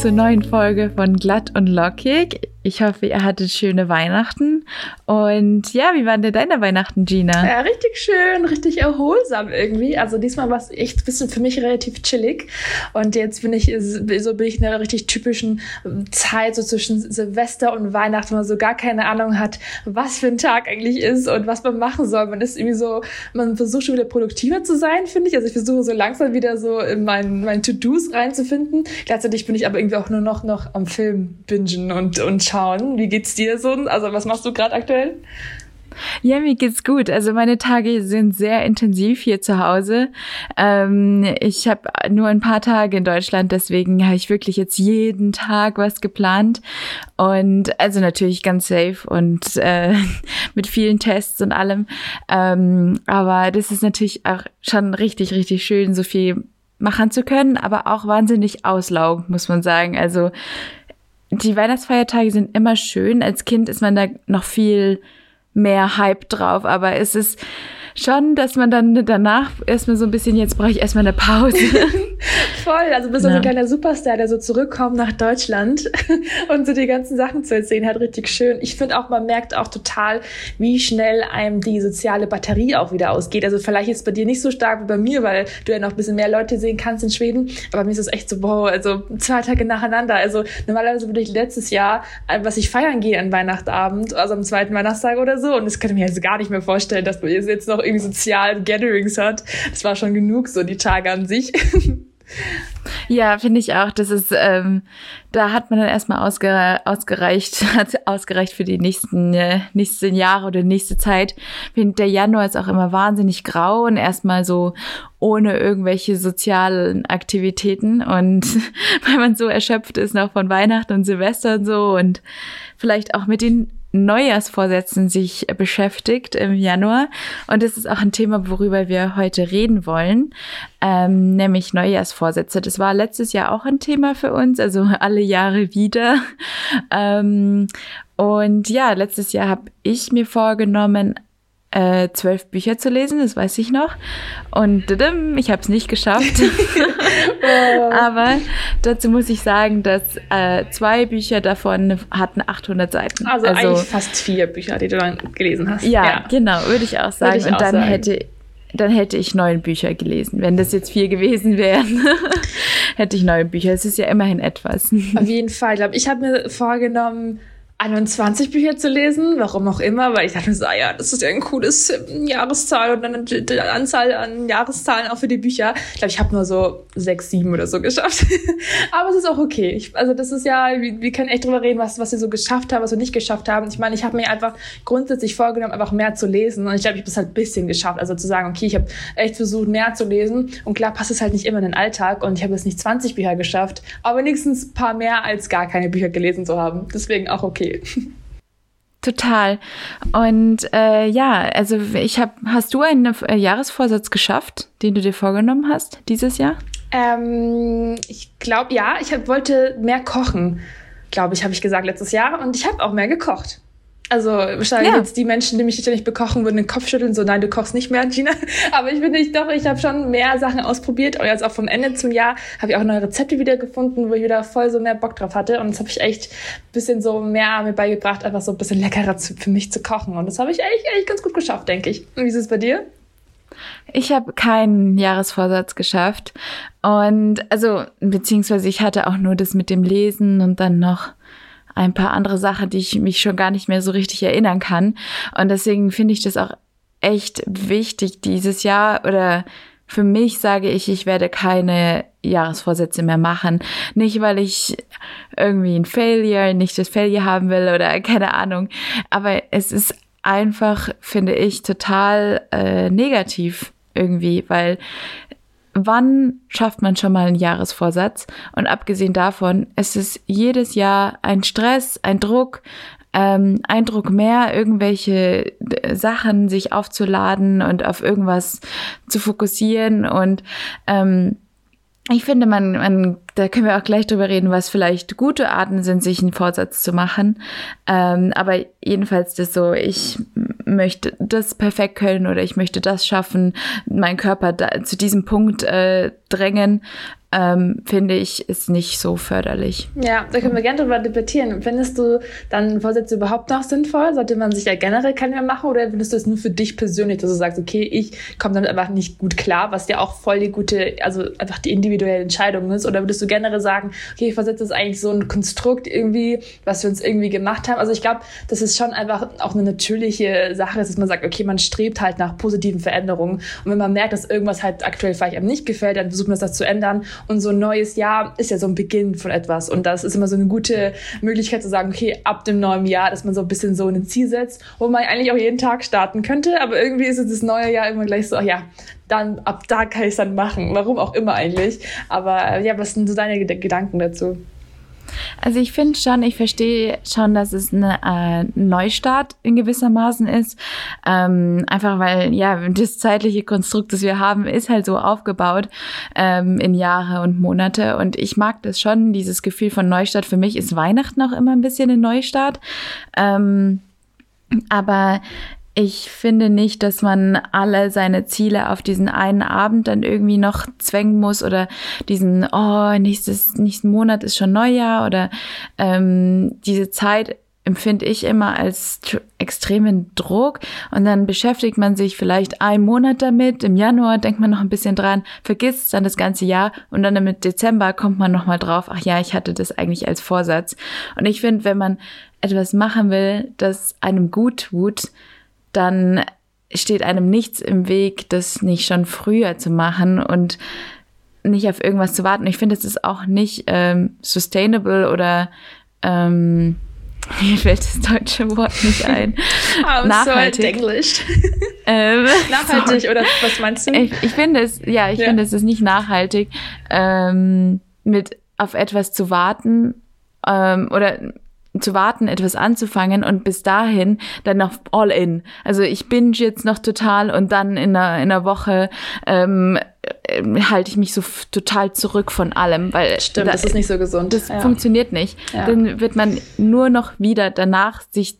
Zur neuen Folge von Glatt und Lockig. Ich hoffe, ihr hattet schöne Weihnachten. Und ja, wie waren denn deine Weihnachten, Gina? Ja, richtig schön, richtig erholsam irgendwie. Also diesmal war es echt ein bisschen für mich relativ chillig. Und jetzt bin ich so bin ich in einer richtig typischen Zeit, so zwischen Silvester und Weihnachten, wo man so gar keine Ahnung hat, was für ein Tag eigentlich ist und was man machen soll. Man ist irgendwie so, man versucht schon wieder produktiver zu sein, finde ich. Also ich versuche so langsam wieder so in meinen, meinen To-Dos reinzufinden. Gleichzeitig bin ich aber irgendwie auch nur noch, noch am Film bingen und, und schauen. Wie geht's dir so? Also was machst du gerade aktuell? Ja, mir geht's gut. Also meine Tage sind sehr intensiv hier zu Hause. Ähm, ich habe nur ein paar Tage in Deutschland, deswegen habe ich wirklich jetzt jeden Tag was geplant. Und also natürlich ganz safe und äh, mit vielen Tests und allem. Ähm, aber das ist natürlich auch schon richtig, richtig schön, so viel machen zu können, aber auch wahnsinnig auslaugend, muss man sagen. Also die Weihnachtsfeiertage sind immer schön. Als Kind ist man da noch viel mehr Hype drauf, aber es ist schon, dass man dann danach erstmal so ein bisschen, jetzt brauche ich erstmal eine Pause. Voll, also bist du ja. so ein kleiner Superstar, der so zurückkommt nach Deutschland und so die ganzen Sachen zu erzählen, halt richtig schön. Ich finde auch, man merkt auch total, wie schnell einem die soziale Batterie auch wieder ausgeht. Also vielleicht ist es bei dir nicht so stark wie bei mir, weil du ja noch ein bisschen mehr Leute sehen kannst in Schweden, aber mir ist es echt so, wow, also zwei Tage nacheinander. Also normalerweise würde ich letztes Jahr, äh, was ich feiern gehe an Weihnachtsabend, also am zweiten Weihnachtstag oder so, und das könnte mir jetzt gar nicht mehr vorstellen, dass man jetzt noch irgendwie sozialen Gatherings hat. Das war schon genug, so die Tage an sich. Ja, finde ich auch. Das ist, ähm, da hat man dann erstmal ausge, ausgereicht, ausgereicht für die nächsten, äh, nächsten Jahre oder nächste Zeit. Der Januar ist auch immer wahnsinnig grau und erstmal so ohne irgendwelche sozialen Aktivitäten und weil man so erschöpft ist noch von Weihnachten und Silvester und so und vielleicht auch mit den Neujahrsvorsätzen sich beschäftigt im Januar. Und das ist auch ein Thema, worüber wir heute reden wollen, ähm, nämlich Neujahrsvorsätze. Das war letztes Jahr auch ein Thema für uns, also alle Jahre wieder. Ähm, und ja, letztes Jahr habe ich mir vorgenommen, äh, zwölf Bücher zu lesen, das weiß ich noch. Und ich habe es nicht geschafft. Aber dazu muss ich sagen, dass äh, zwei Bücher davon hatten 800 Seiten. Also, also eigentlich fast vier Bücher, die du dann gelesen hast. Ja, ja. genau, würde ich auch sagen. Ich Und dann sagen. hätte dann hätte ich neun Bücher gelesen. Wenn das jetzt vier gewesen wären, hätte ich neun Bücher. Es ist ja immerhin etwas. Auf jeden Fall. Ich glaube, ich habe mir vorgenommen, 21 Bücher zu lesen, warum auch immer, weil ich dachte ah ja, das ist ja ein cooles ähm, Jahreszahl und dann die Anzahl an Jahreszahlen auch für die Bücher. Ich glaube, ich habe nur so sechs, sieben oder so geschafft. Aber es ist auch okay. Ich, also das ist ja, wir, wir, können echt drüber reden, was, was wir so geschafft haben, was wir nicht geschafft haben. Ich meine, ich habe mir einfach grundsätzlich vorgenommen, einfach mehr zu lesen und ich glaube, ich habe es halt ein bisschen geschafft. Also zu sagen, okay, ich habe echt versucht, mehr zu lesen und klar passt es halt nicht immer in den Alltag und ich habe jetzt nicht 20 Bücher geschafft, aber wenigstens ein paar mehr als gar keine Bücher gelesen zu haben. Deswegen auch okay. Total. Und äh, ja, also ich habe, hast du einen äh, Jahresvorsatz geschafft, den du dir vorgenommen hast dieses Jahr? Ähm, ich glaube, ja, ich hab, wollte mehr kochen, glaube ich, habe ich gesagt letztes Jahr. Und ich habe auch mehr gekocht. Also wahrscheinlich ja. jetzt die Menschen, die mich ständig bekochen, würden den Kopf schütteln, so nein, du kochst nicht mehr, Gina. Aber ich finde ich doch, ich habe schon mehr Sachen ausprobiert. Und jetzt auch vom Ende zum Jahr habe ich auch neue Rezepte wieder gefunden, wo ich wieder voll so mehr Bock drauf hatte. Und das habe ich echt ein bisschen so mehr mir beigebracht, einfach so ein bisschen leckerer zu, für mich zu kochen. Und das habe ich echt, echt ganz gut geschafft, denke ich. Und wie ist es bei dir? Ich habe keinen Jahresvorsatz geschafft. Und also, beziehungsweise ich hatte auch nur das mit dem Lesen und dann noch ein paar andere Sachen, die ich mich schon gar nicht mehr so richtig erinnern kann. Und deswegen finde ich das auch echt wichtig dieses Jahr oder für mich sage ich, ich werde keine Jahresvorsätze mehr machen. Nicht, weil ich irgendwie ein Failure, nicht das Failure haben will oder keine Ahnung. Aber es ist einfach, finde ich, total äh, negativ irgendwie, weil wann schafft man schon mal einen Jahresvorsatz? Und abgesehen davon, es ist jedes Jahr ein Stress, ein Druck, ähm, Eindruck mehr, irgendwelche äh, Sachen sich aufzuladen und auf irgendwas zu fokussieren und ähm, ich finde, man, man, da können wir auch gleich drüber reden, was vielleicht gute Arten sind, sich einen Vorsatz zu machen. Ähm, aber jedenfalls das so, ich möchte das perfekt können oder ich möchte das schaffen, meinen Körper da, zu diesem Punkt äh, drängen. Ähm, finde ich, ist nicht so förderlich. Ja, da können wir gerne drüber debattieren. Findest du dann Vorsätze überhaupt noch sinnvoll? Sollte man sich ja generell keine mehr machen oder findest du es nur für dich persönlich, dass du sagst, okay, ich komme damit einfach nicht gut klar, was ja auch voll die gute, also einfach die individuelle Entscheidung ist? Oder würdest du generell sagen, okay, Vorsätze ist eigentlich so ein Konstrukt irgendwie, was wir uns irgendwie gemacht haben? Also ich glaube, das ist schon einfach auch eine natürliche Sache, dass man sagt, okay, man strebt halt nach positiven Veränderungen. Und wenn man merkt, dass irgendwas halt aktuell vielleicht einem nicht gefällt, dann versucht man das zu ändern und so ein neues Jahr ist ja so ein Beginn von etwas. Und das ist immer so eine gute Möglichkeit zu sagen, okay, ab dem neuen Jahr, dass man so ein bisschen so ein Ziel setzt, wo man eigentlich auch jeden Tag starten könnte. Aber irgendwie ist es das neue Jahr immer gleich so, ach ja, dann ab da kann ich es dann machen. Warum auch immer eigentlich. Aber äh, ja, was sind so deine Gedanken dazu? Also ich finde schon, ich verstehe schon, dass es ein äh, Neustart in gewissermaßen ist. Ähm, einfach weil, ja, das zeitliche Konstrukt, das wir haben, ist halt so aufgebaut ähm, in Jahre und Monate. Und ich mag das schon, dieses Gefühl von Neustart. Für mich ist Weihnachten auch immer ein bisschen ein Neustart. Ähm, aber ich finde nicht, dass man alle seine Ziele auf diesen einen Abend dann irgendwie noch zwängen muss oder diesen, oh, nächstes, nächsten Monat ist schon Neujahr oder ähm, diese Zeit empfinde ich immer als extremen Druck und dann beschäftigt man sich vielleicht einen Monat damit, im Januar denkt man noch ein bisschen dran, vergisst dann das ganze Jahr und dann im Dezember kommt man nochmal drauf, ach ja, ich hatte das eigentlich als Vorsatz. Und ich finde, wenn man etwas machen will, das einem gut tut, dann steht einem nichts im Weg, das nicht schon früher zu machen und nicht auf irgendwas zu warten. Ich finde, es ist auch nicht ähm, sustainable oder ähm, mir fällt das deutsche Wort nicht ein. I'm nachhaltig. So Englisch. Ähm, nachhaltig sorry. oder was meinst du? Ich, ich finde es, ja, ich ja. finde es ist nicht nachhaltig, ähm, mit auf etwas zu warten ähm, oder zu warten, etwas anzufangen und bis dahin dann noch all in. Also ich binge jetzt noch total und dann in einer, in einer Woche ähm, äh, halte ich mich so total zurück von allem, weil stimmt, da, das ist nicht so gesund. Das ja. funktioniert nicht. Ja. Dann wird man nur noch wieder danach sich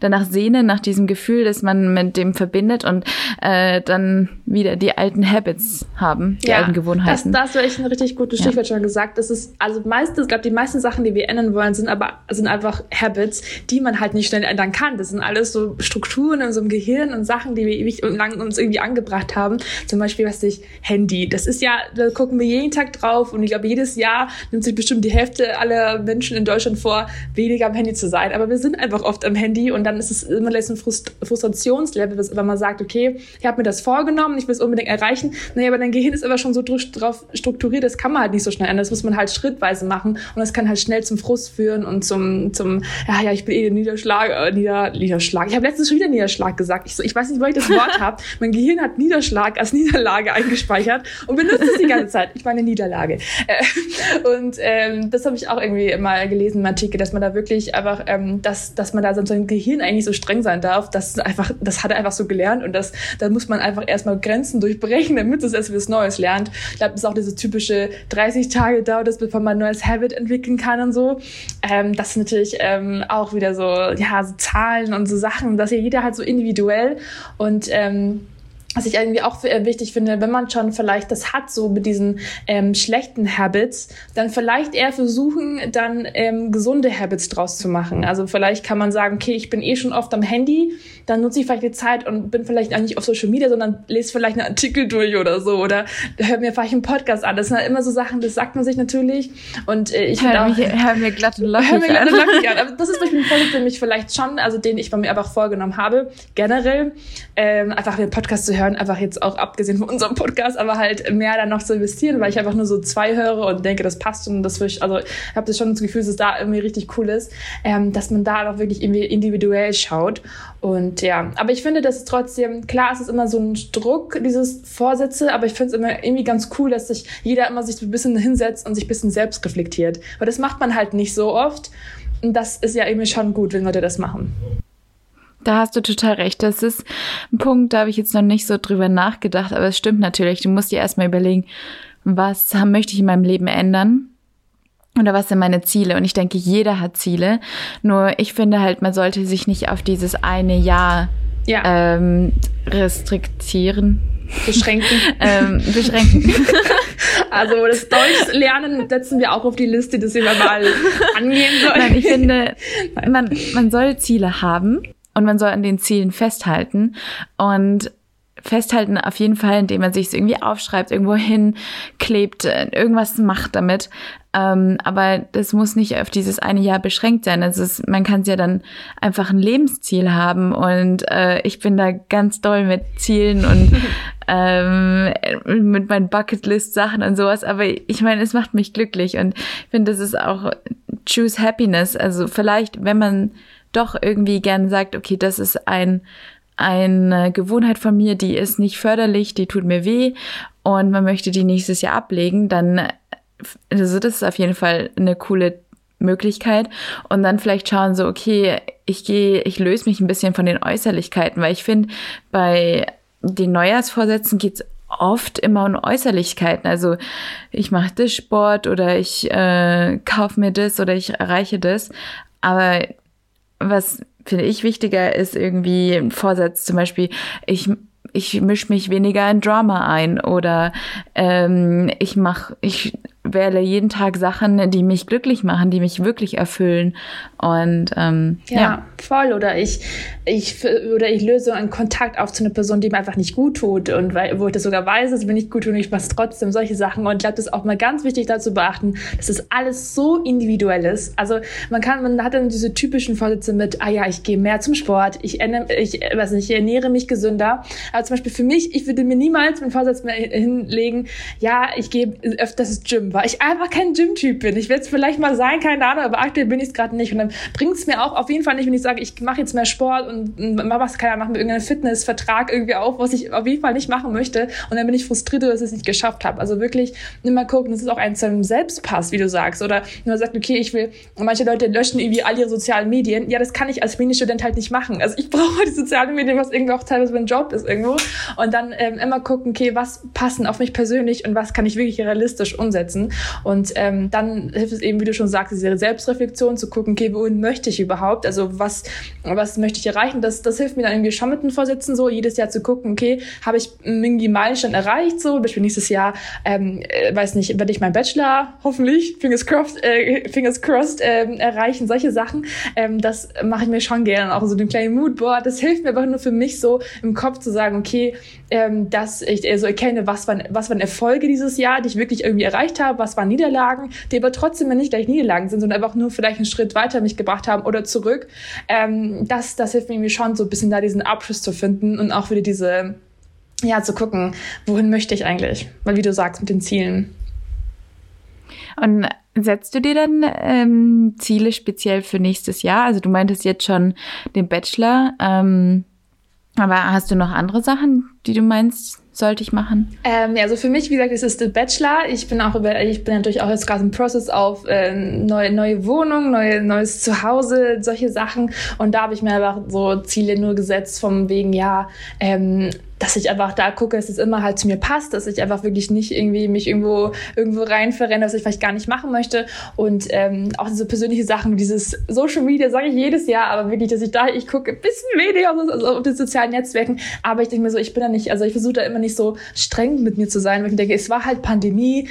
danach sehnen nach diesem Gefühl, das man mit dem verbindet und äh, dann wieder die alten Habits haben, die ja, alten Gewohnheiten. Das, das war echt ein richtig gutes Stichwort schon gesagt. Das ist also meistens, ich glaube, die meisten Sachen, die wir ändern wollen, sind aber sind einfach Habits, die man halt nicht schnell ändern kann. Das sind alles so Strukturen in einem Gehirn und Sachen, die wir ewig und lang uns irgendwie angebracht haben. Zum Beispiel, was sich Handy. Das ist ja, da gucken wir jeden Tag drauf und ich glaube, jedes Jahr nimmt sich bestimmt die Hälfte aller Menschen in Deutschland vor, weniger am Handy zu sein. Aber wir sind einfach oft am Handy und dann ist es immer gleich so ein Frust Frustrationslevel, wenn man sagt, okay, ich habe mir das vorgenommen, ich will es unbedingt erreichen. Naja, aber dein Gehirn ist aber schon so drauf strukturiert, das kann man halt nicht so schnell ändern. Das muss man halt schrittweise machen und das kann halt schnell zum Frust führen und zum, zum ja, ja, ich bin eh Niederschlag, äh, Nieder, Niederschlag. Ich habe letztens schon wieder Niederschlag gesagt. Ich, so, ich weiß nicht, wo ich das Wort habe. Mein Gehirn hat Niederschlag als Niederlage eingespeichert und benutzt es die ganze Zeit. Ich meine Niederlage. Äh, und ähm, das habe ich auch irgendwie mal gelesen im Artikel, dass man da wirklich einfach, ähm, dass, dass man da so ein Gehirn eigentlich so streng sein darf. Das einfach, das hat er einfach so gelernt und das, da muss man einfach erstmal Grenzen durchbrechen, damit es erst was Neues lernt. Ich glaube, das ist auch diese typische 30 Tage dauert es, bevor man ein neues Habit entwickeln kann und so. Ähm, das ist natürlich ähm, auch wieder so, ja, so Zahlen und so Sachen, dass ja jeder halt so individuell und ähm, was ich irgendwie auch äh, wichtig finde, wenn man schon vielleicht das hat, so mit diesen ähm, schlechten Habits, dann vielleicht eher versuchen, dann ähm, gesunde Habits draus zu machen. Also vielleicht kann man sagen, okay, ich bin eh schon oft am Handy, dann nutze ich vielleicht die Zeit und bin vielleicht auch nicht auf Social Media, sondern lese vielleicht einen Artikel durch oder so oder hör mir vielleicht einen Podcast an. Das sind halt immer so Sachen, das sagt man sich natürlich. Und äh, ich hör, mich, hör mir glatt und lockig hör mir glatt und lockig an. Aber das ist ein Punkt, den mich vielleicht schon, also den ich bei mir einfach vorgenommen habe, generell ähm, einfach den Podcast zu hören hören, einfach jetzt auch abgesehen von unserem Podcast, aber halt mehr dann noch zu investieren, weil ich einfach nur so zwei höre und denke, das passt und das ich, also ich habe das schon das Gefühl, dass es da irgendwie richtig cool ist, ähm, dass man da auch wirklich irgendwie individuell schaut. Und ja, aber ich finde, dass es trotzdem, klar, es ist immer so ein Druck, dieses Vorsätze, aber ich finde es immer irgendwie ganz cool, dass sich jeder immer sich ein bisschen hinsetzt und sich ein bisschen selbst reflektiert. Weil das macht man halt nicht so oft. Und das ist ja irgendwie schon gut, wenn Leute das machen. Da hast du total recht. Das ist ein Punkt, da habe ich jetzt noch nicht so drüber nachgedacht, aber es stimmt natürlich. Du musst dir erstmal überlegen, was möchte ich in meinem Leben ändern? Oder was sind meine Ziele? Und ich denke, jeder hat Ziele. Nur ich finde halt, man sollte sich nicht auf dieses eine Jahr ja. ähm, restriktieren beschränken. ähm, beschränken. also das Deutsch lernen setzen wir auch auf die Liste, dass wir mal angehen sollen. Nein, ich finde, man, man soll Ziele haben und man soll an den Zielen festhalten. Und festhalten auf jeden Fall, indem man sich es irgendwie aufschreibt, irgendwo hinklebt, äh, irgendwas macht damit. Ähm, aber das muss nicht auf dieses eine Jahr beschränkt sein. Also es, man kann es ja dann einfach ein Lebensziel haben und äh, ich bin da ganz doll mit Zielen und ähm, mit meinen Bucketlist-Sachen und sowas. Aber ich meine, es macht mich glücklich und ich finde, das ist auch Choose Happiness. Also vielleicht, wenn man doch irgendwie gern sagt, okay, das ist ein eine Gewohnheit von mir, die ist nicht förderlich, die tut mir weh und man möchte die nächstes Jahr ablegen, dann also das ist auf jeden Fall eine coole Möglichkeit. Und dann vielleicht schauen so okay ich gehe ich löse mich ein bisschen von den Äußerlichkeiten weil ich finde bei den Neujahrsvorsätzen geht's oft immer um Äußerlichkeiten. Also ich mache das Sport oder ich äh, kaufe mir das oder ich erreiche das. Aber was finde ich wichtiger ist irgendwie ein Vorsatz zum Beispiel ich ich mische mich weniger in Drama ein oder ähm, ich mache ich wähle jeden Tag Sachen, die mich glücklich machen, die mich wirklich erfüllen. Und ähm, ja, ja, voll. Oder ich, ich oder ich löse einen Kontakt auf zu einer Person, die mir einfach nicht gut tut und weil, wo ich das sogar weiß, dass es mir nicht gut tut und ich mache trotzdem solche Sachen. Und ich glaube, das ist auch mal ganz wichtig dazu beachten, dass das alles so individuell ist. Also man kann, man hat dann diese typischen Vorsätze mit, ah ja, ich gehe mehr zum Sport, ich, ich, weiß nicht, ich ernähre mich gesünder. Aber zum Beispiel für mich, ich würde mir niemals einen Vorsatz mehr hinlegen, ja, ich gehe öfters ins Gym weil ich einfach kein Gym-Typ bin. Ich werde es vielleicht mal sein, keine Ahnung, aber aktuell bin ich es gerade nicht. Und dann bringt es mir auch auf jeden Fall nicht, wenn ich sage, ich mache jetzt mehr Sport und, und mach was, keine Ahnung, mache mir irgendeinen Fitnessvertrag irgendwie auf, was ich auf jeden Fall nicht machen möchte. Und dann bin ich frustriert, dass ich es nicht geschafft habe. Also wirklich immer gucken, dass es auch ein zum Selbstpass, wie du sagst. Oder wenn man sagt, okay, ich will, manche Leute löschen irgendwie all ihre sozialen Medien. Ja, das kann ich als Medienstudent halt nicht machen. Also ich brauche die sozialen Medien, was irgendwie auch teilweise mein Job ist irgendwo. Und dann ähm, immer gucken, okay, was passen auf mich persönlich und was kann ich wirklich realistisch umsetzen. Und ähm, dann hilft es eben, wie du schon sagst, diese Selbstreflexion zu gucken, okay, wohin möchte ich überhaupt? Also was, was möchte ich erreichen? Das, das hilft mir dann irgendwie schon mit den Vorsätzen so, jedes Jahr zu gucken, okay, habe ich irgendwie Meilenstein erreicht? So, Beispiel nächstes Jahr, ähm, äh, weiß nicht, werde ich meinen Bachelor hoffentlich, fingers crossed, äh, fingers crossed äh, erreichen, solche Sachen. Ähm, das mache ich mir schon gerne. Auch so den kleinen Moodboard. Das hilft mir einfach nur für mich so im Kopf zu sagen, okay, ähm, dass ich so erkenne, was waren, was waren Erfolge dieses Jahr, die ich wirklich irgendwie erreicht habe, was waren Niederlagen, die aber trotzdem nicht gleich Niederlagen sind, sondern einfach nur vielleicht einen Schritt weiter mich gebracht haben oder zurück. Ähm, das, das hilft mir schon so ein bisschen da diesen Abschluss zu finden und auch wieder diese, ja, zu gucken, wohin möchte ich eigentlich? Weil wie du sagst, mit den Zielen. Und setzt du dir dann ähm, Ziele speziell für nächstes Jahr? Also du meintest jetzt schon den Bachelor, ähm, aber hast du noch andere Sachen, die du meinst, sollte ich machen? Ähm, ja, also für mich, wie gesagt, es ist der Bachelor. Ich bin auch über, ich bin natürlich auch jetzt gerade im Prozess auf äh, neue, neue Wohnung, neue, neues Zuhause, solche Sachen. Und da habe ich mir einfach so Ziele nur gesetzt vom wegen, ja, ähm, dass ich einfach da gucke, dass es immer halt zu mir passt, dass ich einfach wirklich nicht irgendwie mich irgendwo irgendwo rein verrenne, was ich vielleicht gar nicht machen möchte. Und ähm, auch diese persönliche Sachen, dieses Social Media sage ich jedes Jahr, aber wirklich, dass ich da ich gucke ein bisschen weniger auf, also auf den sozialen Netzwerken, aber ich denke mir so, ich bin da nicht, also ich versuche da immer nicht so streng mit mir zu sein, weil ich denke, es war halt Pandemie,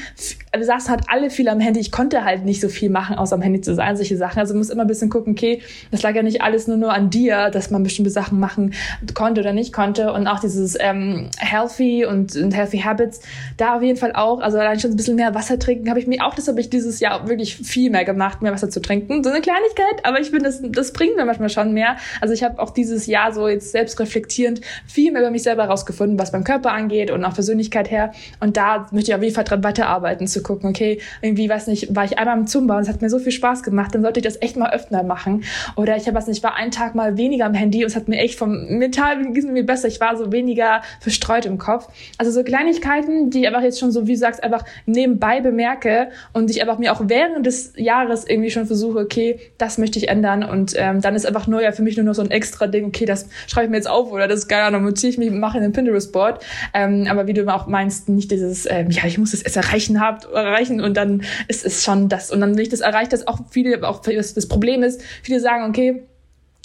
wir saßen halt alle viel am Handy, ich konnte halt nicht so viel machen, außer am Handy zu sein, solche Sachen, also muss immer ein bisschen gucken, okay, das lag ja nicht alles nur nur an dir, dass man bestimmte Sachen machen konnte oder nicht konnte. Und auch dieses ähm, Healthy und, und Healthy Habits, da auf jeden Fall auch, also allein schon ein bisschen mehr Wasser trinken, habe ich mir auch, das habe ich dieses Jahr wirklich viel mehr gemacht, mehr Wasser zu trinken. So eine Kleinigkeit, aber ich finde, das, das bringt mir manchmal schon mehr. Also ich habe auch dieses Jahr so jetzt selbst reflektierend viel mehr über mich selber herausgefunden, was beim Körper angeht und auch Persönlichkeit her. Und da möchte ich auf jeden Fall dran weiterarbeiten, zu gucken, okay, irgendwie, weiß nicht, war ich einmal im Zumba und es hat mir so viel Spaß gemacht, dann sollte ich das echt mal öfter machen. Oder ich habe, was nicht, war einen Tag mal weniger am Handy und es hat mir echt vom Mental ging es mir besser. Ich war so weniger verstreut im Kopf. Also so Kleinigkeiten, die ich einfach jetzt schon so, wie du sagst, einfach nebenbei bemerke und ich einfach mir auch während des Jahres irgendwie schon versuche, okay, das möchte ich ändern und ähm, dann ist einfach ja für mich nur noch so ein extra Ding, okay, das schreibe ich mir jetzt auf oder das geil, dann motiviere ich mich, mache einen Pinterest-Board. Ähm, aber wie du auch meinst, nicht dieses, ähm, ja, ich muss das erst erreichen, habt, erreichen und dann ist es schon das und dann, wenn ich das erreicht, das auch viele, auch das Problem ist, viele sagen, okay,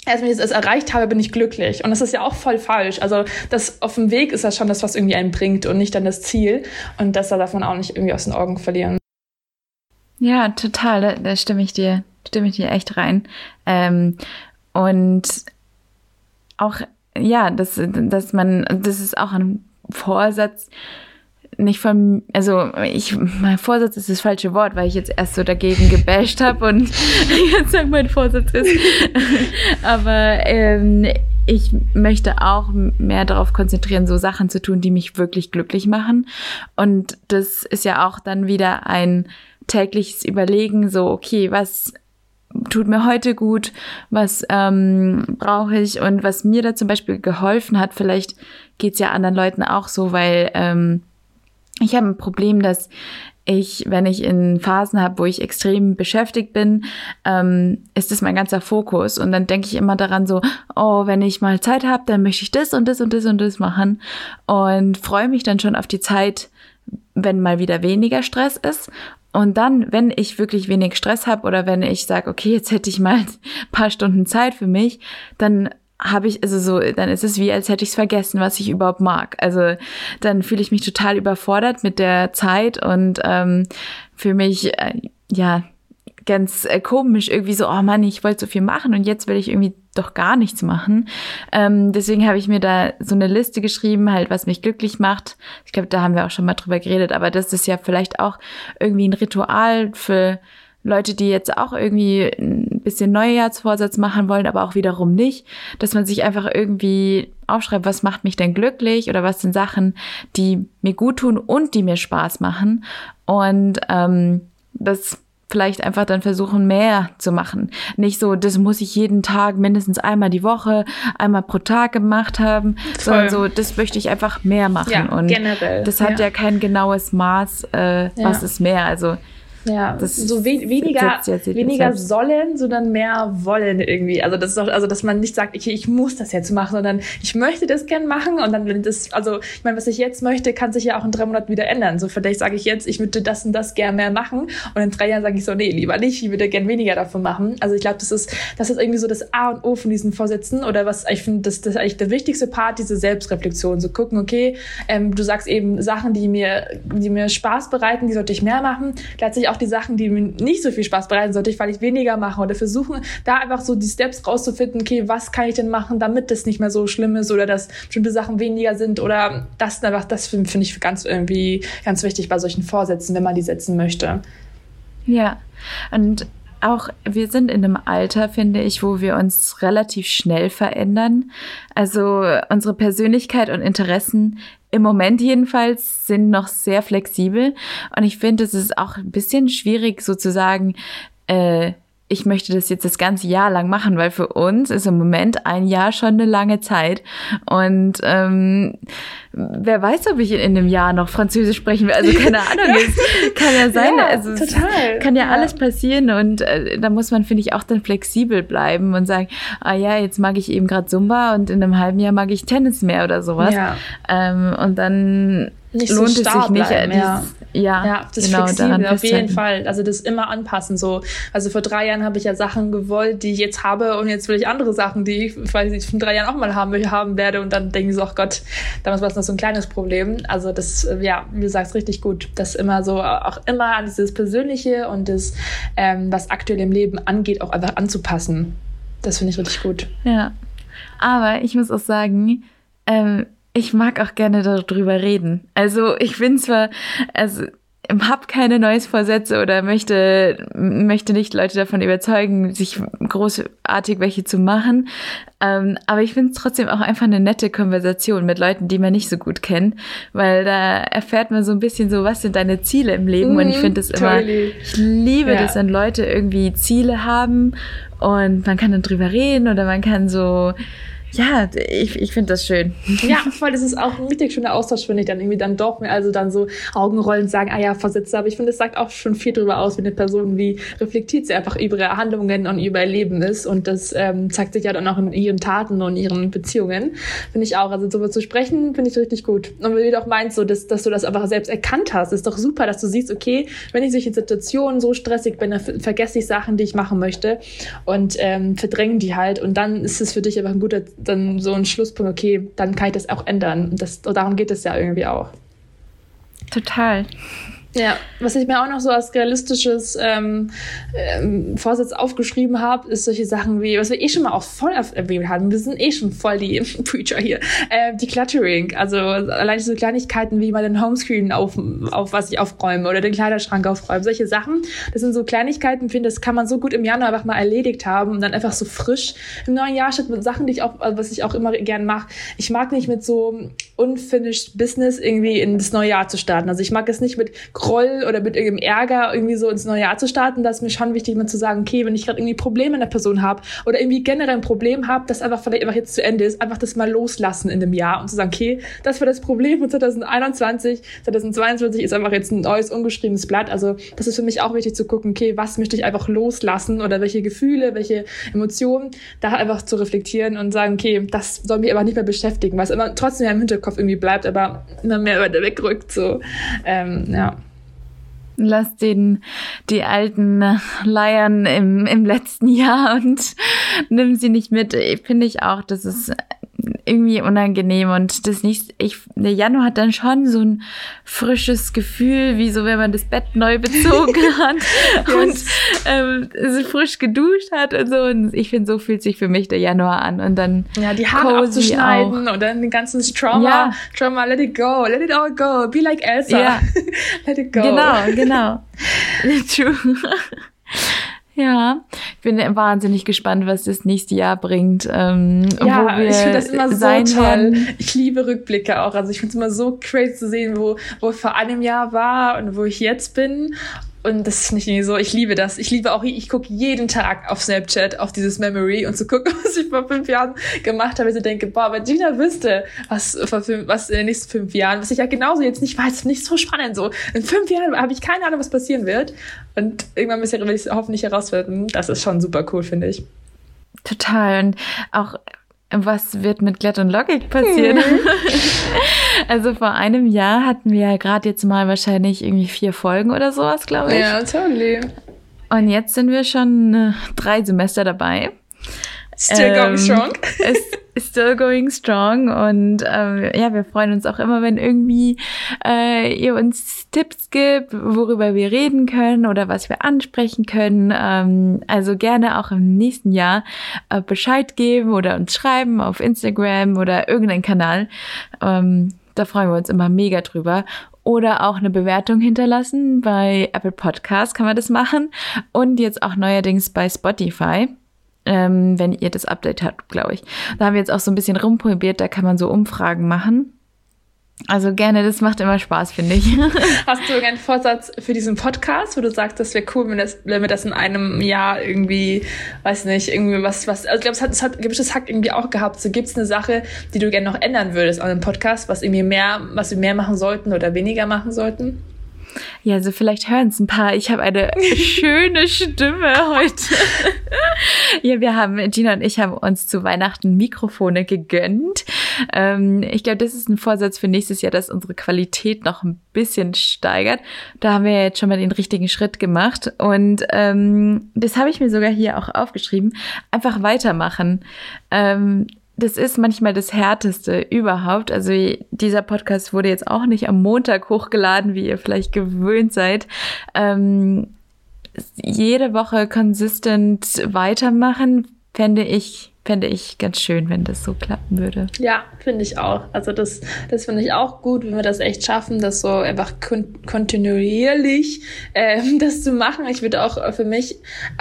wenn ich das erreicht habe, bin ich glücklich. Und das ist ja auch voll falsch. Also das auf dem Weg ist das schon das, was irgendwie einen bringt und nicht dann das Ziel. Und das darf man auch nicht irgendwie aus den Augen verlieren. Ja, total. Da, da stimme ich dir, stimme ich dir echt rein. Ähm, und auch, ja, dass, dass man, das ist auch ein Vorsatz, nicht von, also ich, mein Vorsatz ist das falsche Wort, weil ich jetzt erst so dagegen gebasht habe und jetzt sag mein Vorsatz ist. Aber ähm, ich möchte auch mehr darauf konzentrieren, so Sachen zu tun, die mich wirklich glücklich machen. Und das ist ja auch dann wieder ein tägliches Überlegen, so, okay, was tut mir heute gut, was ähm, brauche ich und was mir da zum Beispiel geholfen hat, vielleicht geht's ja anderen Leuten auch so, weil ähm, ich habe ein Problem, dass ich, wenn ich in Phasen habe, wo ich extrem beschäftigt bin, ähm, ist das mein ganzer Fokus. Und dann denke ich immer daran so, oh, wenn ich mal Zeit habe, dann möchte ich das und das und das und das machen. Und freue mich dann schon auf die Zeit, wenn mal wieder weniger Stress ist. Und dann, wenn ich wirklich wenig Stress habe oder wenn ich sage, okay, jetzt hätte ich mal ein paar Stunden Zeit für mich, dann habe ich, also so, dann ist es wie, als hätte ich es vergessen, was ich überhaupt mag. Also dann fühle ich mich total überfordert mit der Zeit und ähm, für mich, äh, ja, ganz äh, komisch, irgendwie so, oh Mann, ich wollte so viel machen und jetzt will ich irgendwie doch gar nichts machen. Ähm, deswegen habe ich mir da so eine Liste geschrieben, halt, was mich glücklich macht. Ich glaube, da haben wir auch schon mal drüber geredet, aber das ist ja vielleicht auch irgendwie ein Ritual für Leute, die jetzt auch irgendwie ein bisschen Neujahrsvorsatz machen wollen, aber auch wiederum nicht, dass man sich einfach irgendwie aufschreibt, was macht mich denn glücklich oder was sind Sachen, die mir gut tun und die mir Spaß machen. Und ähm, das vielleicht einfach dann versuchen, mehr zu machen. Nicht so, das muss ich jeden Tag mindestens einmal die Woche, einmal pro Tag gemacht haben, Voll. sondern so, das möchte ich einfach mehr machen. Ja, und generell. das hat ja. ja kein genaues Maß, äh, was ja. ist mehr. Also ja, das so we weniger, weniger sollen, sondern mehr wollen irgendwie. Also das ist auch, also dass man nicht sagt, okay, ich muss das jetzt machen, sondern ich möchte das gern machen und dann wenn das, also ich meine, was ich jetzt möchte, kann sich ja auch in drei Monaten wieder ändern. So vielleicht sage ich jetzt, ich würde das und das gern mehr machen und in drei Jahren sage ich so, nee, lieber nicht, ich würde gern weniger davon machen. Also ich glaube, das ist, das ist irgendwie so das A und O von diesen Vorsätzen oder was ich finde, das, das ist eigentlich der wichtigste Part, diese Selbstreflexion. So gucken, okay, ähm, du sagst eben Sachen, die mir, die mir Spaß bereiten, die sollte ich mehr machen. Letztlich auch die Sachen, die mir nicht so viel Spaß bereiten, sollte ich vielleicht weniger machen oder versuchen, da einfach so die Steps rauszufinden, okay, was kann ich denn machen, damit das nicht mehr so schlimm ist oder dass bestimmte Sachen weniger sind oder das einfach, das finde find ich ganz irgendwie ganz wichtig bei solchen Vorsätzen, wenn man die setzen möchte. Ja, und auch wir sind in einem Alter, finde ich, wo wir uns relativ schnell verändern. Also unsere Persönlichkeit und Interessen im Moment jedenfalls sind noch sehr flexibel. Und ich finde, es ist auch ein bisschen schwierig sozusagen, äh, ich möchte das jetzt das ganze Jahr lang machen, weil für uns ist im Moment ein Jahr schon eine lange Zeit. Und ähm, wer weiß, ob ich in einem Jahr noch Französisch sprechen will. Also keine Ahnung, es kann ja sein. Ja, also total. kann ja, ja, alles passieren. Und äh, da muss man, finde ich, auch dann flexibel bleiben und sagen, ah ja, jetzt mag ich eben gerade Zumba und in einem halben Jahr mag ich Tennis mehr oder sowas. Ja. Ähm, und dann nicht lohnt so es sich nicht. Bleiben, ja. Ja, ja, das genau, flexibel, auf jeden Fall. Also das immer anpassen. So, also vor drei Jahren habe ich ja Sachen gewollt, die ich jetzt habe, und jetzt will ich andere Sachen, die ich, weiß ich, in drei Jahren auch mal haben, haben werde. Und dann denke ich so, ach Gott, damals war es noch so ein kleines Problem. Also das, ja, wie du sagst, richtig gut. Das immer so, auch immer an dieses Persönliche und das, ähm, was aktuell im Leben angeht, auch einfach anzupassen. Das finde ich richtig gut. Ja. Aber ich muss auch sagen, ähm, ich mag auch gerne darüber reden. Also ich bin zwar, also habe keine Neues-Vorsätze oder möchte, möchte nicht Leute davon überzeugen, sich großartig welche zu machen. Ähm, aber ich finde es trotzdem auch einfach eine nette Konversation mit Leuten, die man nicht so gut kennt, weil da erfährt man so ein bisschen so, was sind deine Ziele im Leben? Mm, und ich mhm, finde es immer, ich liebe ja. das, wenn Leute irgendwie Ziele haben und man kann dann drüber reden oder man kann so ja, ich, ich finde das schön. Ja, voll, das ist auch ein richtig schöner Austausch, finde ich, dann irgendwie dann doch also dann so Augenrollen sagen, ah ja, Vorsitzender, aber ich finde, es sagt auch schon viel darüber aus, wie eine Person, wie reflektiert sie einfach über ihre Handlungen und über ihr Leben ist und das ähm, zeigt sich ja dann auch in ihren Taten und ihren Beziehungen, finde ich auch, also darüber zu sprechen, finde ich richtig gut. Und wie du auch meinst, so, dass, dass du das einfach selbst erkannt hast, ist doch super, dass du siehst, okay, wenn ich solche Situationen so stressig bin, dann vergesse ich Sachen, die ich machen möchte und ähm, verdränge die halt und dann ist es für dich einfach ein guter dann so ein Schlusspunkt, okay, dann kann ich das auch ändern. Das, darum geht es ja irgendwie auch. Total. Ja, was ich mir auch noch so als realistisches ähm, ähm, Vorsatz aufgeschrieben habe, ist solche Sachen wie, was wir eh schon mal auch voll erwähnt haben, wir sind eh schon voll die Preacher hier, äh, Decluttering, also allein so Kleinigkeiten wie mal den Homescreen auf, auf was ich aufräume oder den Kleiderschrank aufräumen, solche Sachen, das sind so Kleinigkeiten, finde das kann man so gut im Januar einfach mal erledigt haben und dann einfach so frisch im neuen Jahr statt mit Sachen, die ich auch, was ich auch immer gern mache. Ich mag nicht mit so unfinished Business irgendwie in das neue Jahr zu starten, also ich mag es nicht mit Groll oder mit irgendeinem Ärger irgendwie so ins neue Jahr zu starten, da ist mir schon wichtig, mal zu sagen, okay, wenn ich gerade irgendwie Probleme in der Person habe oder irgendwie generell ein Problem habe, das einfach vielleicht einfach jetzt zu Ende ist, einfach das mal loslassen in dem Jahr und zu sagen, okay, das war das Problem von 2021, 2022 ist einfach jetzt ein neues, ungeschriebenes Blatt. Also das ist für mich auch wichtig zu gucken, okay, was möchte ich einfach loslassen oder welche Gefühle, welche Emotionen, da einfach zu reflektieren und sagen, okay, das soll mich aber nicht mehr beschäftigen, was immer trotzdem ja im Hinterkopf irgendwie bleibt, aber immer mehr wegrückt, so, ähm, ja. Lass den, die alten Leiern im, im letzten Jahr und nimm sie nicht mit. Finde ich auch, das ist irgendwie unangenehm und das nicht, ich, der Januar hat dann schon so ein frisches Gefühl, wie so, wenn man das Bett neu bezogen hat und ähm, so frisch geduscht hat und so. Und ich finde, so fühlt sich für mich der Januar an und dann. Ja, die Haare abzuschneiden und dann den ganzen Trauma, ja. Trauma, let it go, let it all go, be like Elsa. Ja. let it go. Genau, genau. True. Ja, ich bin wahnsinnig gespannt, was das nächste Jahr bringt. Ähm, ja, ich finde das immer so toll. Werden. Ich liebe Rückblicke auch. Also ich finde es immer so crazy zu sehen, wo, wo ich vor einem Jahr war und wo ich jetzt bin. Und das ist nicht irgendwie so, ich liebe das. Ich liebe auch, ich gucke jeden Tag auf Snapchat auf dieses Memory und zu gucken, was ich vor fünf Jahren gemacht habe. Ich so denke, boah, wenn Gina wüsste, was, vor fünf, was in den nächsten fünf Jahren, was ich ja genauso jetzt nicht weiß, nicht so spannend so. In fünf Jahren habe ich keine Ahnung, was passieren wird. Und irgendwann werde ich es hoffentlich herausfinden. Das ist schon super cool, finde ich. Total. Und auch was wird mit Glatt und Lockig passieren? Mhm. also vor einem Jahr hatten wir ja gerade jetzt mal wahrscheinlich irgendwie vier Folgen oder sowas, glaube ich. Ja, totally. Und jetzt sind wir schon äh, drei Semester dabei. Still going ähm, strong. still going strong und ähm, ja, wir freuen uns auch immer, wenn irgendwie äh, ihr uns Tipps gibt, worüber wir reden können oder was wir ansprechen können. Ähm, also gerne auch im nächsten Jahr äh, Bescheid geben oder uns schreiben auf Instagram oder irgendeinen Kanal. Ähm, da freuen wir uns immer mega drüber oder auch eine Bewertung hinterlassen. Bei Apple Podcast kann man das machen und jetzt auch neuerdings bei Spotify ähm, wenn ihr das Update habt, glaube ich. Da haben wir jetzt auch so ein bisschen rumprobiert, da kann man so Umfragen machen. Also gerne, das macht immer Spaß, finde ich. Hast du irgendeinen Vorsatz für diesen Podcast, wo du sagst, das wäre cool, wenn, das, wenn wir das in einem Jahr irgendwie, weiß nicht, irgendwie was, was, also ich glaube, es hat, es hat, es hat irgendwie auch gehabt, so gibt es eine Sache, die du gerne noch ändern würdest an dem Podcast, was irgendwie mehr, was wir mehr machen sollten oder weniger machen sollten? Ja, also vielleicht hören es ein paar. Ich habe eine schöne Stimme heute. ja, wir haben, Gina und ich haben uns zu Weihnachten Mikrofone gegönnt. Ähm, ich glaube, das ist ein Vorsatz für nächstes Jahr, dass unsere Qualität noch ein bisschen steigert. Da haben wir jetzt schon mal den richtigen Schritt gemacht. Und ähm, das habe ich mir sogar hier auch aufgeschrieben. Einfach weitermachen. Ähm, das ist manchmal das Härteste überhaupt. Also dieser Podcast wurde jetzt auch nicht am Montag hochgeladen, wie ihr vielleicht gewöhnt seid. Ähm, jede Woche konsistent weitermachen, fände ich fände ich ganz schön, wenn das so klappen würde. Ja, finde ich auch. Also das, das finde ich auch gut, wenn wir das echt schaffen, das so einfach kontinuierlich ähm, das zu machen. Ich würde auch für mich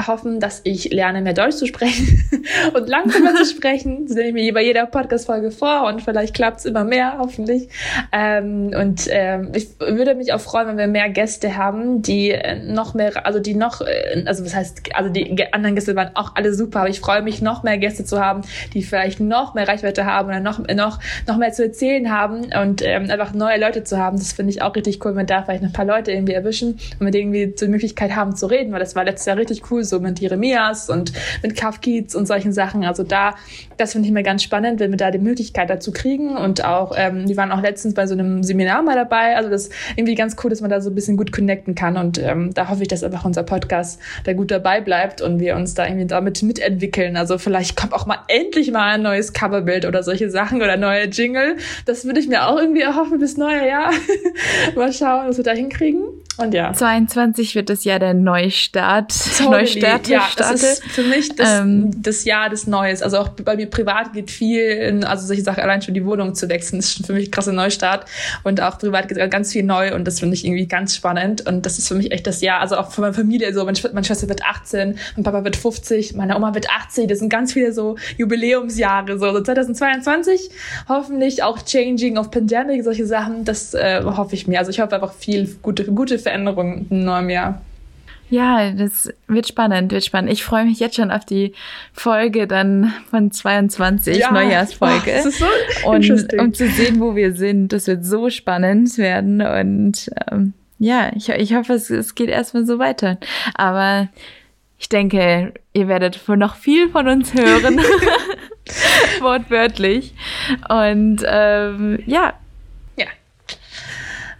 hoffen, dass ich lerne, mehr Deutsch zu sprechen und langsamer zu sprechen. Das nehme ich mir bei jeder Podcast-Folge vor und vielleicht klappt es immer mehr, hoffentlich. Ähm, und ähm, ich würde mich auch freuen, wenn wir mehr Gäste haben, die noch mehr, also die noch, äh, also was heißt, also die anderen Gäste waren auch alle super, aber ich freue mich noch mehr Gäste zu zu haben, die vielleicht noch mehr Reichweite haben oder noch, noch, noch mehr zu erzählen haben und ähm, einfach neue Leute zu haben. Das finde ich auch richtig cool, wenn da vielleicht ein paar Leute irgendwie erwischen und mit denen irgendwie die Möglichkeit haben zu reden, weil das war letztes Jahr richtig cool, so mit Jeremias und mit Kafkiz und solchen Sachen. Also da, das finde ich mir ganz spannend, wenn wir da die Möglichkeit dazu kriegen und auch, ähm, die waren auch letztens bei so einem Seminar mal dabei. Also das ist irgendwie ganz cool, dass man da so ein bisschen gut connecten kann und ähm, da hoffe ich, dass einfach unser Podcast da gut dabei bleibt und wir uns da irgendwie damit mitentwickeln. Also vielleicht kommt auch mal endlich mal ein neues Coverbild oder solche Sachen oder neue Jingle. Das würde ich mir auch irgendwie erhoffen bis neue Jahr. mal schauen, was wir da hinkriegen. Und ja. 22 wird das Jahr der Neustart. Totally. Neustart. Ja, das ist für mich das, ähm, das Jahr des Neues. Also auch bei mir privat geht viel, in, also solche Sachen, allein schon die Wohnung zu wechseln, ist schon für mich ein krasser Neustart. Und auch privat geht ganz viel neu und das finde ich irgendwie ganz spannend. Und das ist für mich echt das Jahr, also auch für meine Familie so, meine Schwester wird 18, mein Papa wird 50, meine Oma wird 80. Das sind ganz viele so Jubiläumsjahre. So, so 2022 hoffentlich auch Changing of Pandemic, solche Sachen, das äh, hoffe ich mir. Also ich hoffe einfach viel gute, gute Veränderungen im neuen Jahr. Ja, das wird spannend, wird spannend. Ich freue mich jetzt schon auf die Folge dann von 22, ja. Neujahrsfolge. Oh, das ist so und um zu sehen, wo wir sind. Das wird so spannend werden. Und ähm, ja, ich, ich hoffe, es, es geht erstmal so weiter. Aber ich denke, ihr werdet wohl noch viel von uns hören. Wortwörtlich. Und ähm, ja,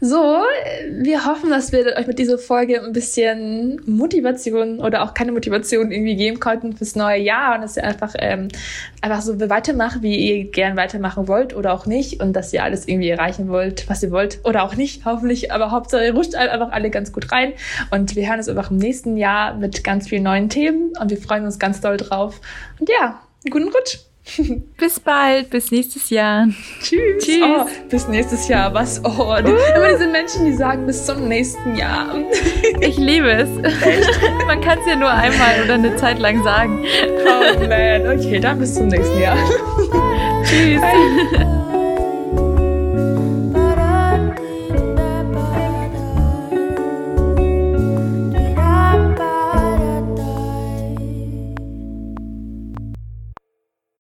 so, wir hoffen, dass wir euch mit dieser Folge ein bisschen Motivation oder auch keine Motivation irgendwie geben konnten fürs neue Jahr und dass ihr einfach, ähm, einfach so weitermacht, wie ihr gern weitermachen wollt oder auch nicht und dass ihr alles irgendwie erreichen wollt, was ihr wollt oder auch nicht, hoffentlich. Aber Hauptsache, ihr ruscht einfach alle ganz gut rein und wir hören uns einfach im nächsten Jahr mit ganz vielen neuen Themen und wir freuen uns ganz doll drauf. Und ja, guten Rutsch! bis bald, bis nächstes Jahr. Tschüss. Tschüss. Oh, bis nächstes Jahr. Was? Oh, die, uh. immer diese Menschen, die sagen bis zum nächsten Jahr. Ich liebe es. Echt? Man kann es ja nur einmal oder eine Zeit lang sagen. Oh man. Okay, dann bis zum nächsten Jahr. Tschüss. Bye.